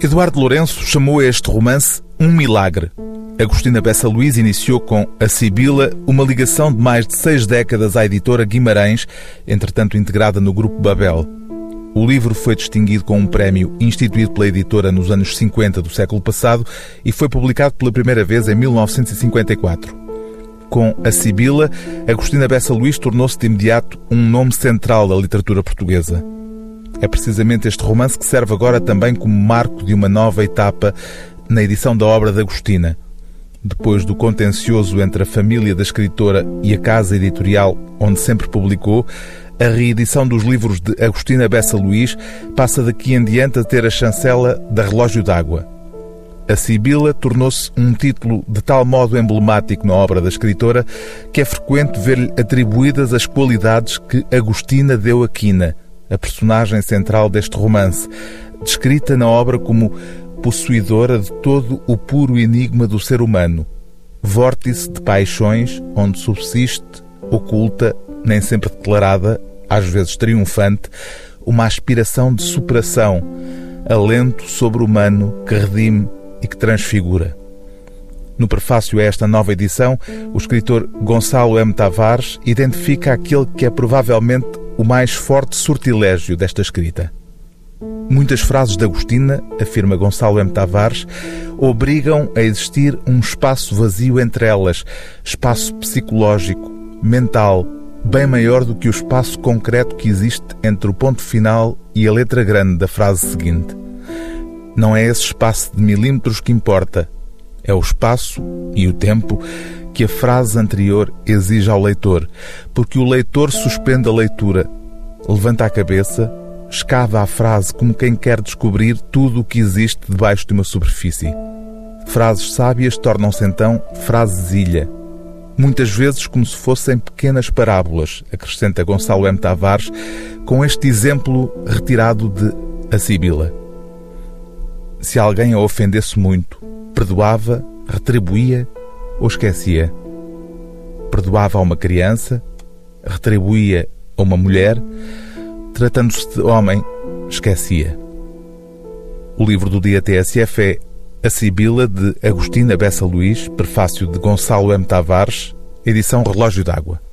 Eduardo Lourenço chamou este romance um milagre. Agostina Bessa Luís iniciou com A Sibila uma ligação de mais de seis décadas à editora Guimarães, entretanto integrada no Grupo Babel. O livro foi distinguido com um prémio instituído pela editora nos anos 50 do século passado e foi publicado pela primeira vez em 1954. Com A Sibila, Agostina Bessa Luís tornou-se de imediato um nome central da literatura portuguesa. É precisamente este romance que serve agora também como marco de uma nova etapa na edição da obra de Agostina. Depois do contencioso entre a família da escritora e a casa editorial onde sempre publicou, a reedição dos livros de Agostina Bessa Luís passa daqui em diante a ter a chancela da Relógio d'Água. A Sibila tornou-se um título de tal modo emblemático na obra da escritora que é frequente ver-lhe atribuídas as qualidades que Agostina deu a Quina, a personagem central deste romance, descrita na obra como possuidora de todo o puro enigma do ser humano, vórtice de paixões onde subsiste, oculta, nem sempre declarada, às vezes triunfante, uma aspiração de superação, alento sobre-humano que redime e que transfigura. No prefácio a esta nova edição, o escritor Gonçalo M. Tavares identifica aquele que é provavelmente o mais forte sortilégio desta escrita. Muitas frases de Agostina, afirma Gonçalo M. Tavares, obrigam a existir um espaço vazio entre elas, espaço psicológico, mental, bem maior do que o espaço concreto que existe entre o ponto final e a letra grande da frase seguinte. Não é esse espaço de milímetros que importa, é o espaço e o tempo que a frase anterior exige ao leitor, porque o leitor suspende a leitura, levanta a cabeça escava a frase como quem quer descobrir tudo o que existe debaixo de uma superfície. Frases sábias tornam-se então frases ilha. Muitas vezes como se fossem pequenas parábolas, acrescenta Gonçalo M. Tavares, com este exemplo retirado de A Sibila. Se alguém a ofendesse muito, perdoava, retribuía ou esquecia. Perdoava a uma criança, retribuía a uma mulher, tratando-se de homem, esquecia. O livro do dia TSF é A Sibila, de Agostina Bessa Luís, prefácio de Gonçalo M. Tavares, edição Relógio d'Água.